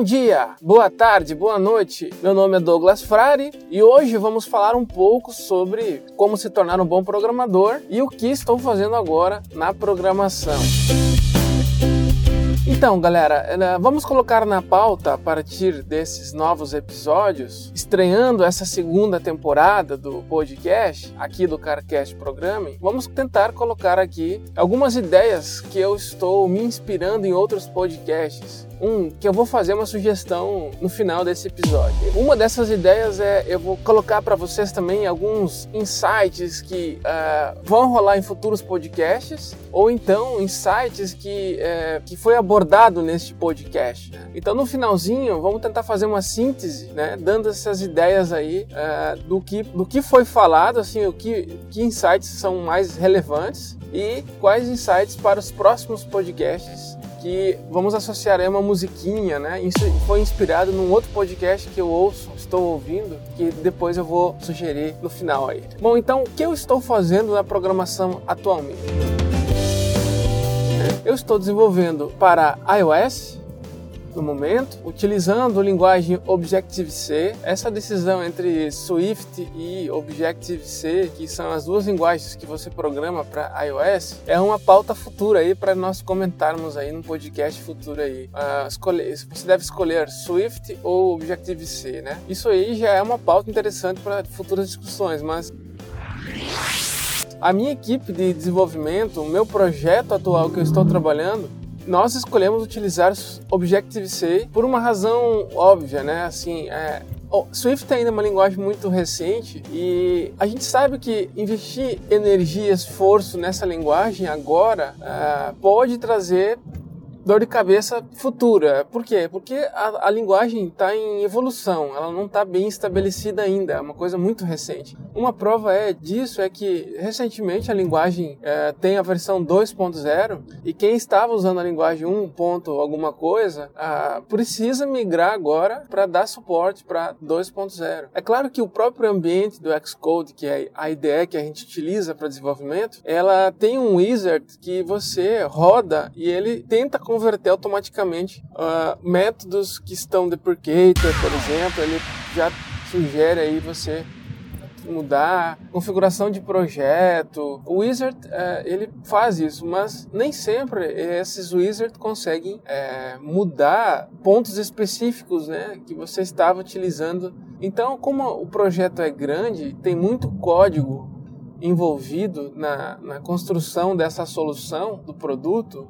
Bom dia, boa tarde, boa noite. Meu nome é Douglas Frari e hoje vamos falar um pouco sobre como se tornar um bom programador e o que estou fazendo agora na programação. Então, galera, eh, vamos colocar na pauta a partir desses novos episódios, estreando essa segunda temporada do podcast, aqui do CarCast Programming, vamos tentar colocar aqui algumas ideias que eu estou me inspirando em outros podcasts um que eu vou fazer uma sugestão no final desse episódio. Uma dessas ideias é eu vou colocar para vocês também alguns insights que uh, vão rolar em futuros podcasts ou então insights que uh, que foi abordado neste podcast. Então no finalzinho vamos tentar fazer uma síntese, né, dando essas ideias aí uh, do que do que foi falado, assim, o que que insights são mais relevantes e quais insights para os próximos podcasts que vamos associar aí uma musiquinha, né? Isso foi inspirado num outro podcast que eu ouço, estou ouvindo, que depois eu vou sugerir no final aí. Bom, então o que eu estou fazendo na programação atualmente? Eu estou desenvolvendo para iOS, no momento, utilizando linguagem Objective-C. Essa decisão entre Swift e Objective-C, que são as duas linguagens que você programa para iOS, é uma pauta futura aí para nós comentarmos aí no podcast futuro aí. Uh, escolher, você deve escolher Swift ou Objective-C, né? Isso aí já é uma pauta interessante para futuras discussões, mas a minha equipe de desenvolvimento, o meu projeto atual que eu estou trabalhando, nós escolhemos utilizar Objective-C por uma razão óbvia, né? Assim, é, Swift ainda é uma linguagem muito recente e a gente sabe que investir energia, esforço nessa linguagem agora uh, pode trazer dor de cabeça futura. Por quê? Porque a, a linguagem está em evolução, ela não está bem estabelecida ainda, é uma coisa muito recente. Uma prova é disso é que recentemente a linguagem é, tem a versão 2.0 e quem estava usando a linguagem 1. Ponto alguma coisa ah, precisa migrar agora para dar suporte para 2.0. É claro que o próprio ambiente do Xcode, que é a IDE que a gente utiliza para desenvolvimento, ela tem um wizard que você roda e ele tenta converter automaticamente uh, métodos que estão deprecated, por exemplo, ele já sugere aí você mudar configuração de projeto. O Wizard uh, ele faz isso, mas nem sempre esses Wizard conseguem uh, mudar pontos específicos, né, que você estava utilizando. Então, como o projeto é grande, tem muito código envolvido na, na construção dessa solução do produto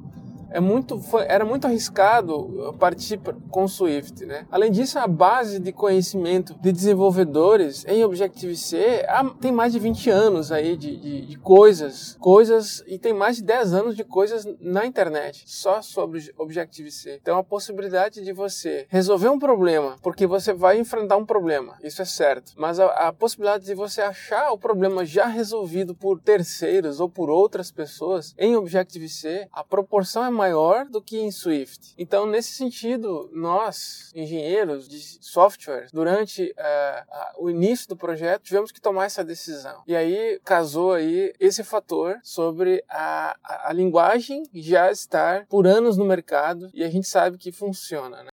é muito, foi, era muito arriscado partir com Swift. Né? Além disso, a base de conhecimento de desenvolvedores em Objective-C tem mais de 20 anos aí de, de, de, coisas, coisas, e tem mais de 10 anos de coisas na internet, só sobre Objective-C. Então, a possibilidade de você resolver um problema, porque você vai enfrentar um problema, isso é certo, mas a, a possibilidade de você achar o problema já resolvido por terceiros ou por outras pessoas em Objective-C, a proporção é maior do que em Swift. Então, nesse sentido, nós, engenheiros de software, durante uh, uh, o início do projeto, tivemos que tomar essa decisão. E aí casou aí esse fator sobre a, a, a linguagem já estar por anos no mercado e a gente sabe que funciona. Né?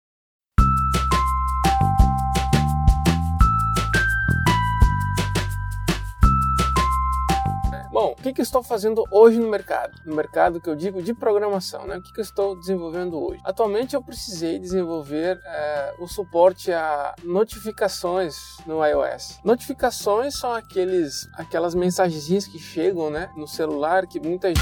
Bom, o que, que eu estou fazendo hoje no mercado? No mercado que eu digo de programação, né? O que, que eu estou desenvolvendo hoje? Atualmente eu precisei desenvolver é, o suporte a notificações no iOS. Notificações são aqueles, aquelas mensagenzinhas que chegam, né, no celular que muita gente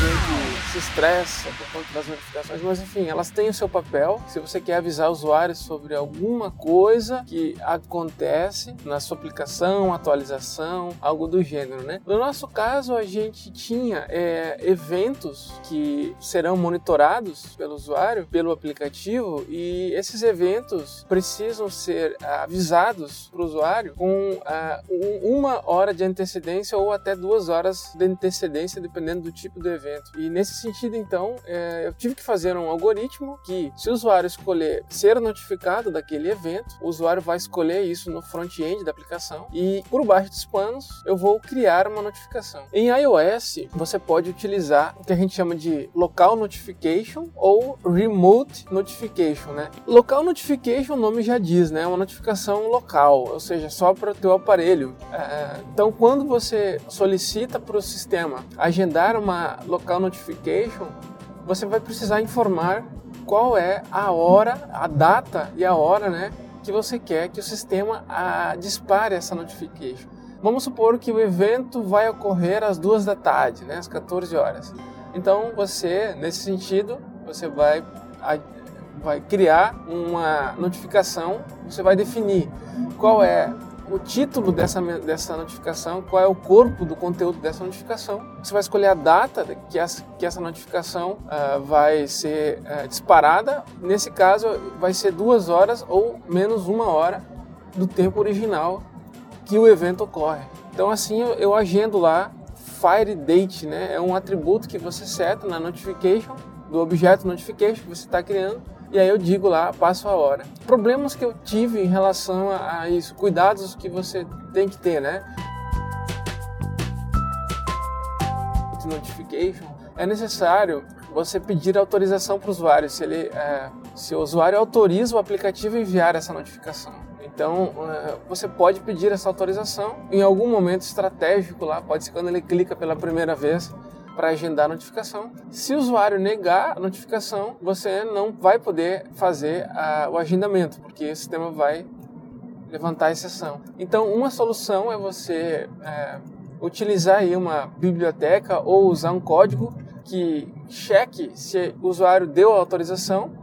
se estressa por conta das notificações, mas enfim, elas têm o seu papel. Se você quer avisar usuários sobre alguma coisa que acontece na sua aplicação, atualização, algo do gênero, né? No nosso caso, a gente gente tinha é, eventos que serão monitorados pelo usuário, pelo aplicativo, e esses eventos precisam ser avisados para o usuário com uh, uma hora de antecedência ou até duas horas de antecedência, dependendo do tipo do evento. E nesse sentido, então, é, eu tive que fazer um algoritmo que, se o usuário escolher ser notificado daquele evento, o usuário vai escolher isso no front-end da aplicação e, por baixo dos panos, eu vou criar uma notificação. Em iOS, iOS, você pode utilizar o que a gente chama de Local Notification ou Remote Notification, né? Local Notification, o nome já diz, né? É uma notificação local, ou seja, só para o teu aparelho. É, então, quando você solicita para o sistema agendar uma Local Notification, você vai precisar informar qual é a hora, a data e a hora, né? Que você quer que o sistema a, dispare essa notification. Vamos supor que o evento vai ocorrer às duas da tarde, né, às 14 horas. Então você, nesse sentido, você vai, vai criar uma notificação, você vai definir qual é o título dessa, dessa notificação, qual é o corpo do conteúdo dessa notificação. Você vai escolher a data que que essa notificação uh, vai ser uh, disparada. Nesse caso, vai ser duas horas ou menos uma hora do tempo original que o evento ocorre. Então assim eu, agendo lá fire date, né? É um atributo que você seta na notification do objeto notification que você está criando e aí eu digo lá, passo a hora. Problemas que eu tive em relação a, a isso, cuidados que você tem que ter, né? Notification é necessário você pedir autorização para o usuário, se, ele, é, se o usuário autoriza o aplicativo a enviar essa notificação. Então, é, você pode pedir essa autorização em algum momento estratégico lá, pode ser quando ele clica pela primeira vez para agendar a notificação. Se o usuário negar a notificação, você não vai poder fazer a, o agendamento, porque o sistema vai levantar a exceção. Então, uma solução é você é, utilizar aí uma biblioteca ou usar um código que cheque se o usuário deu a autorização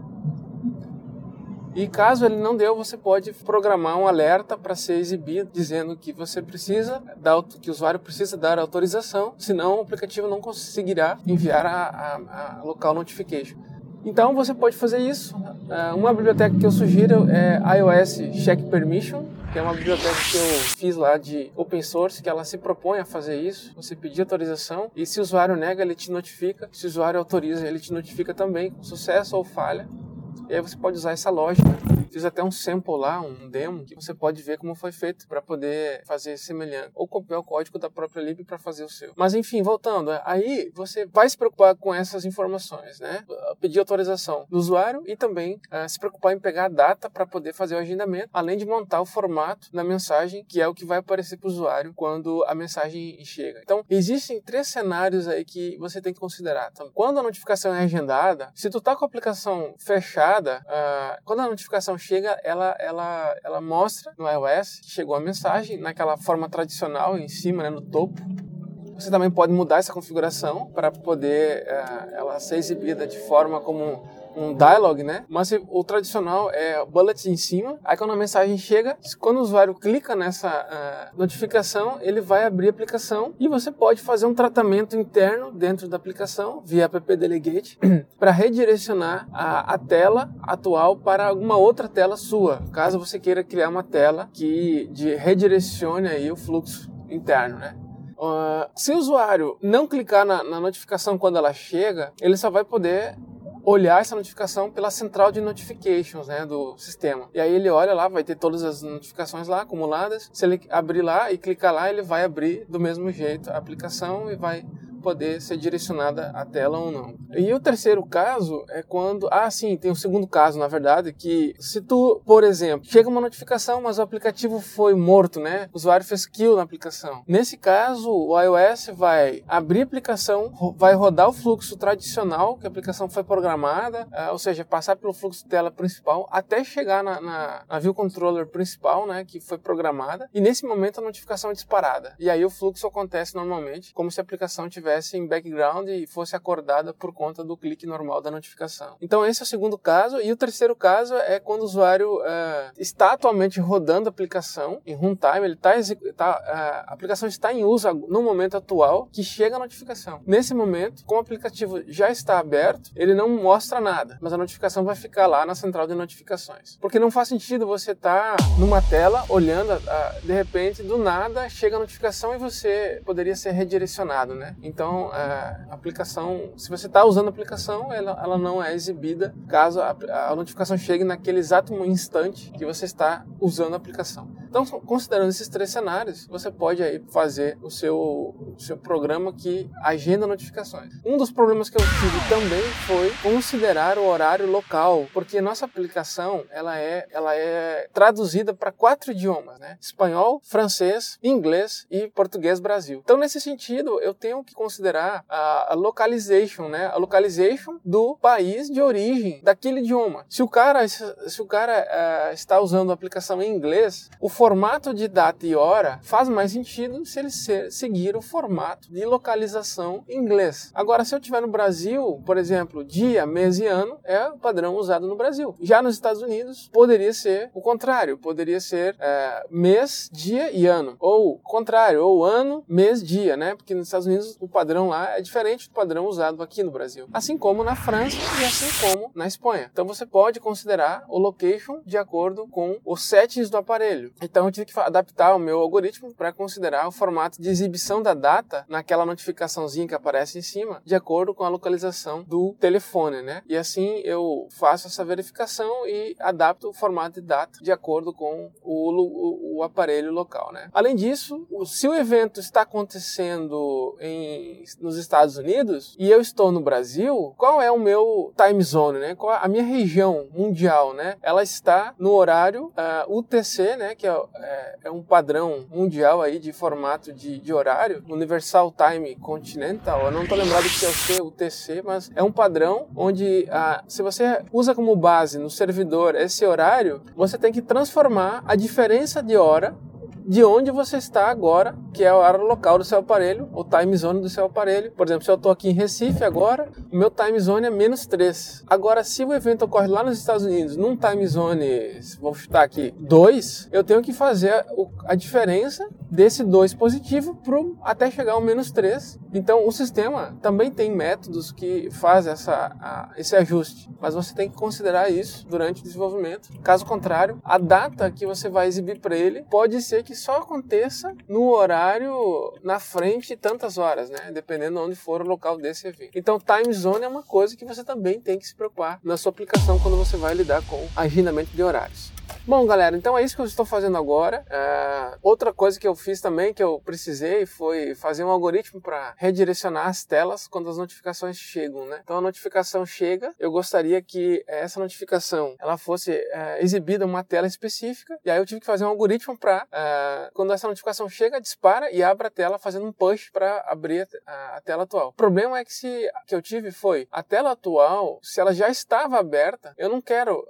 e caso ele não deu, você pode programar um alerta para ser exibido dizendo que você precisa dar, que o usuário precisa dar autorização, senão o aplicativo não conseguirá enviar a, a, a local notification. Então você pode fazer isso. É, uma biblioteca que eu sugiro é iOS Check Permission, que é uma biblioteca que eu fiz lá de open source, que ela se propõe a fazer isso. Você pedir autorização e se o usuário nega, ele te notifica. Se o usuário autoriza, ele te notifica também, com sucesso ou falha. E aí você pode usar essa lógica. Fiz até um sample lá, um demo, que você pode ver como foi feito para poder fazer semelhante. Ou copiar o código da própria lib para fazer o seu. Mas enfim, voltando, aí você vai se preocupar com essas informações, né? Pedir autorização do usuário e também uh, se preocupar em pegar a data para poder fazer o agendamento, além de montar o formato da mensagem, que é o que vai aparecer para o usuário quando a mensagem chega. Então, existem três cenários aí que você tem que considerar. Então, quando a notificação é agendada, se tu tá com a aplicação fechada, uh, quando a notificação chega, ela, ela, ela mostra no iOS que chegou a mensagem naquela forma tradicional em cima, né, no topo. Você também pode mudar essa configuração para poder uh, ela ser exibida de forma como um dialog, né? Mas o tradicional é bullet em cima. Aí quando a mensagem chega, quando o usuário clica nessa uh, notificação, ele vai abrir a aplicação e você pode fazer um tratamento interno dentro da aplicação via app delegate para redirecionar a, a, tela atual para alguma outra tela sua, caso você queira criar uma tela que de redirecione aí o fluxo interno, né? Uh, se o usuário não clicar na, na notificação quando ela chega, ele só vai poder olhar essa notificação pela central de notifications né, do sistema. E aí ele olha lá, vai ter todas as notificações lá acumuladas. Se ele abrir lá e clicar lá, ele vai abrir do mesmo jeito a aplicação e vai poder ser direcionada à tela ou não. E o terceiro caso é quando, ah, sim, tem um segundo caso, na verdade, que se tu, por exemplo, chega uma notificação, mas o aplicativo foi morto, né? O usuário fez kill na aplicação. Nesse caso, o iOS vai abrir a aplicação, vai rodar o fluxo tradicional que a aplicação foi programada, ah, ou seja, passar pelo fluxo tela principal até chegar na, na, na view controller principal, né, que foi programada. E nesse momento a notificação é disparada. E aí o fluxo acontece normalmente como se a aplicação tivesse estivesse em background e fosse acordada por conta do clique normal da notificação. Então esse é o segundo caso e o terceiro caso é quando o usuário uh, está atualmente rodando a aplicação em runtime, ele tá, tá uh, a aplicação está em uso no momento atual que chega a notificação. Nesse momento, como o aplicativo já está aberto, ele não mostra nada, mas a notificação vai ficar lá na central de notificações. Porque não faz sentido você estar tá numa tela olhando, uh, de repente, do nada chega a notificação e você poderia ser redirecionado, né? Então, Então, a aplicação, se você está usando a aplicação, ela, ela não é exibida caso a, a notificação chegue naquele exato instante que você está usando a aplicação. Então, considerando esses três cenários, você pode aí fazer o seu, seu programa que agenda notificações. Um dos problemas que eu tive também foi considerar o horário local, porque nossa aplicação ela é, ela é traduzida para quatro idiomas, né? Espanhol, francês, inglês e português Brasil. Então, nesse sentido, eu tenho que considerar a, a localization, né? A localization do país de origem daquele idioma. Se o cara, se o cara uh, está usando a aplicação em inglês, o formato de data e hora faz mais sentido se ele ser, seguir o formato de localização em inglês. Agora, se eu estiver no Brasil, por exemplo, dia, mês e ano é o padrão usado no Brasil. Já nos Estados Unidos, poderia ser o contrário, poderia ser é, mês, dia e ano. Ou contrário, ou ano, mês, dia, né? Porque nos Estados Unidos o padrão lá é diferente do padrão usado aqui no Brasil. Assim como na França e assim como na Espanha. Então você pode considerar o location de acordo com os settings do aparelho. Então eu tive que adaptar o meu algoritmo para considerar o formato de exibição da data naquela notificaçãozinha que aparece em cima, de acordo com a localização do telefone, né? E assim eu faço essa verificação e adapto o formato de data de acordo com o, o, o aparelho local, né? Além disso, se o evento está acontecendo em, nos Estados Unidos e eu estou no Brasil, qual é o meu time zone, né? Qual a minha região mundial, né? Ela está no horário uh, ah, UTC, né? Que é é, é, um padrão mundial aí de formato de, de horário, Universal Time Continental. Eu não estou lembrado que é o C, o TC, mas é um padrão onde ah, se você usa como base no servidor esse horário, você tem que transformar a diferença de hora de onde você está agora, que é a hora local do seu aparelho, o time zone do seu aparelho. Por exemplo, se eu estou aqui em Recife agora, o meu time zone é menos 3. Agora, se o evento ocorre lá nos Estados Unidos, num time zone, vou chutar aqui, 2, eu tenho que fazer a diferença desse 2 positivo pro, até chegar ao menos 3. Então, o sistema também tem métodos que fazem essa, a, esse ajuste, mas você tem que considerar isso durante o desenvolvimento. Caso contrário, a data que você vai exibir para ele pode ser que só aconteça no horário na frente de tantas horas, né? Dependendo de onde for o local desse evento. Então, time zone é uma coisa que você também tem que se preocupar na sua aplicação quando você vai lidar com agendamento de horários. Bom, galera, então é isso que eu estou fazendo agora. Uh, outra coisa que eu fiz também, que eu precisei, foi fazer um algoritmo para redirecionar as telas quando as notificações chegam, né? Então a notificação chega, eu gostaria que essa notificação ela fosse uh, exibida em uma tela específica, e aí eu tive que fazer um algoritmo para, é, quando essa notificação chega, dispara e abre a tela fazendo um push para abrir a, a, tela atual. O problema é que se que eu tive foi a tela atual, se ela já estava aberta, eu não quero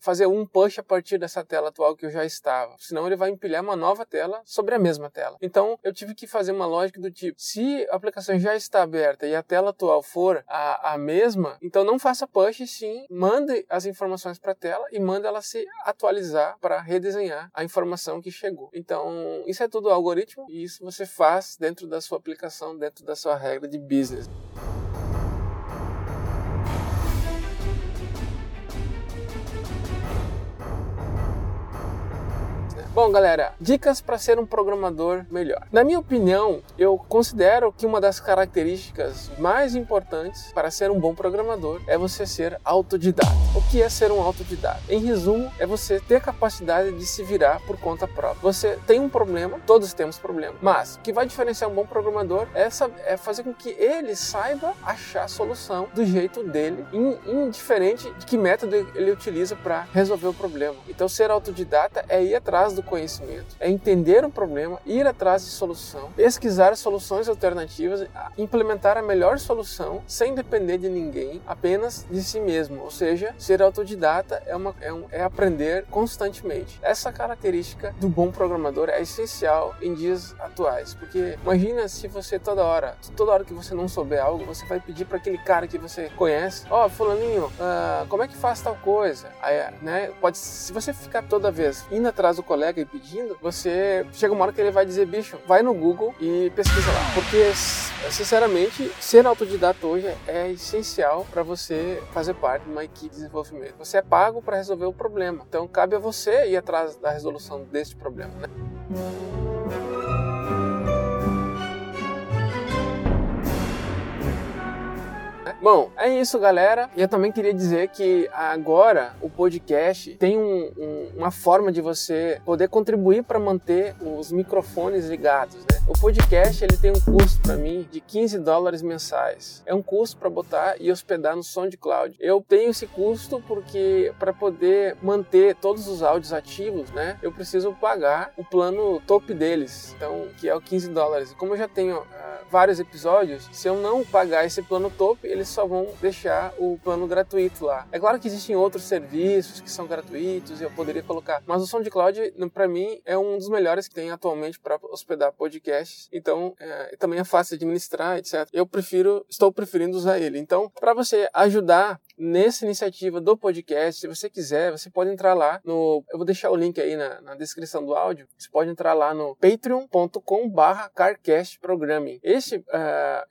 fazer um push a partir dessa essa tela atual que eu já estava. Senão ele vai empilhar uma nova tela sobre a mesma tela. Então eu tive que fazer uma lógica do tipo: se a aplicação já está aberta e a tela atual for a, a mesma, então não faça push, sim, mande as informações para a tela e mande ela se atualizar para redesenhar a informação que chegou. Então isso é tudo algoritmo e isso você faz dentro da sua aplicação, dentro da sua regra de business. Bom, galera, dicas para ser um programador melhor. Na minha opinião, eu considero que uma das características mais importantes para ser um bom programador é você ser autodidata. O que é ser um autodidata? Em resumo, é você ter a capacidade de se virar por conta própria. Você tem um problema, todos temos problema, mas o que vai diferenciar um bom programador é, é fazer com que ele saiba achar a solução do jeito dele, indiferente de que método ele utiliza para resolver o problema. Então, ser autodidata é ir atrás do conhecimento, é entender o problema, ir atrás de solução, pesquisar soluções alternativas, implementar a melhor solução sem depender de ninguém, apenas de si mesmo. Ou seja, ser autodidata é, uma, é, um, é aprender constantemente. Essa característica do bom programador é essencial em dias atuais, porque imagina se você toda hora, toda hora que você não souber algo, você vai pedir para aquele cara que você conhece, ó, oh, fulaninho, uh, como é que faz tal coisa? Aí, né, pode, se você ficar toda vez indo atrás do colega pedindo, você chega uma hora que ele vai dizer, bicho, vai no Google e pesquisa lá. Porque, sinceramente, ser autodidata hoje é essencial para você fazer parte de uma equipe de desenvolvimento. Você é pago para resolver o problema. Então, cabe a você ir atrás da resolução deste problema, né? Bom, é isso, galera. E eu também queria dizer que agora o podcast tem um, um, uma forma de você poder contribuir para manter os microfones ligados, né? O podcast ele tem um custo para mim de 15 dólares mensais. É um custo para botar e hospedar no SoundCloud. Eu tenho esse custo porque para poder manter todos os áudios ativos, né, eu preciso pagar o plano top deles, então que é o 15 dólares. Como eu já tenho uh, vários episódios, se eu não pagar esse plano top, eles só vão deixar o plano gratuito lá. É claro que existem outros serviços que são gratuitos e eu poderia colocar, mas o SoundCloud para mim é um dos melhores que tem atualmente para hospedar podcast podcasts, então é, também é fácil administrar, etc. Eu prefiro, estou preferindo usar ele. Então, para você ajudar nessa iniciativa do podcast. Se você quiser, você pode entrar lá no. Eu vou deixar o link aí na, na descrição do áudio. Você pode entrar lá no patreon.com/barra carcastprogramming. Esse uh,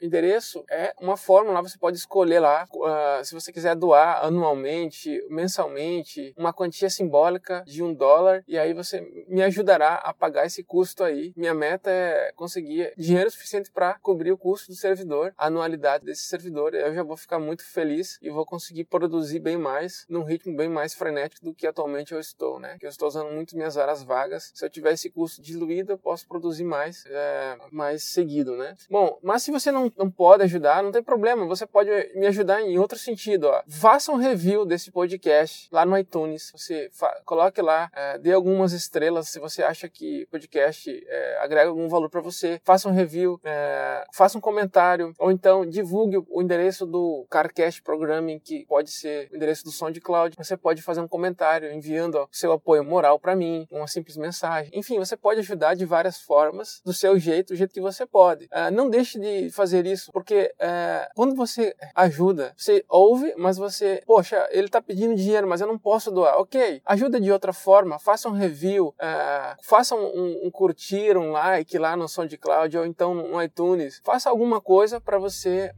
endereço é uma forma lá, você pode escolher lá uh, se você quiser doar anualmente, mensalmente, uma quantia simbólica de um dólar e aí você me ajudará a pagar esse custo aí. Minha meta é conseguir dinheiro suficiente para cobrir o custo do servidor, a anualidade desse servidor. Eu já vou ficar muito feliz e vou conseguir conseguir produzir bem mais, num ritmo bem mais frenético do que atualmente eu estou, né? Que eu estou usando muito minhas horas vagas. Se eu tiver esse custo diluído, eu posso produzir mais, é, mais seguido, né? Bom, mas se você não, não pode ajudar, não tem problema. Você pode me ajudar em outro sentido, ó. Faça um review desse podcast lá no iTunes. Você coloque lá, é, dê algumas estrelas se você acha que o podcast é, agrega algum valor para você. Faça um review, é, faça um comentário, ou então divulgue o endereço do Carcast Programming que pode ser o endereço do SoundCloud. Você pode fazer um comentário enviando ó, seu apoio moral para mim, uma simples mensagem. Enfim, você pode ajudar de várias formas, do seu jeito, do jeito que você pode. Uh, não deixe de fazer isso, porque uh, quando você ajuda, você ouve, mas você, poxa, ele tá pedindo dinheiro, mas eu não posso doar. Ok, ajuda de outra forma, faça um review, uh, faça um, um, um, curtir, um like lá no SoundCloud ou então no iTunes. Faça alguma coisa para você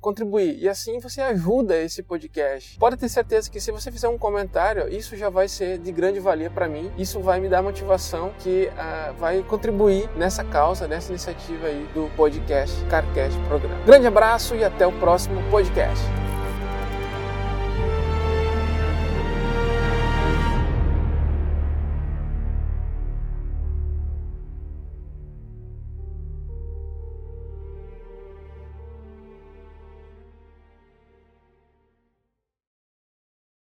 contribuir e assim você ajuda esse podcast podcast. Pode ter certeza que se você fizer um comentário, isso já vai ser de grande valia para mim. Isso vai me dar motivação que uh, vai contribuir nessa causa, nessa iniciativa aí do podcast Carcast Programa. Grande abraço e até o próximo podcast.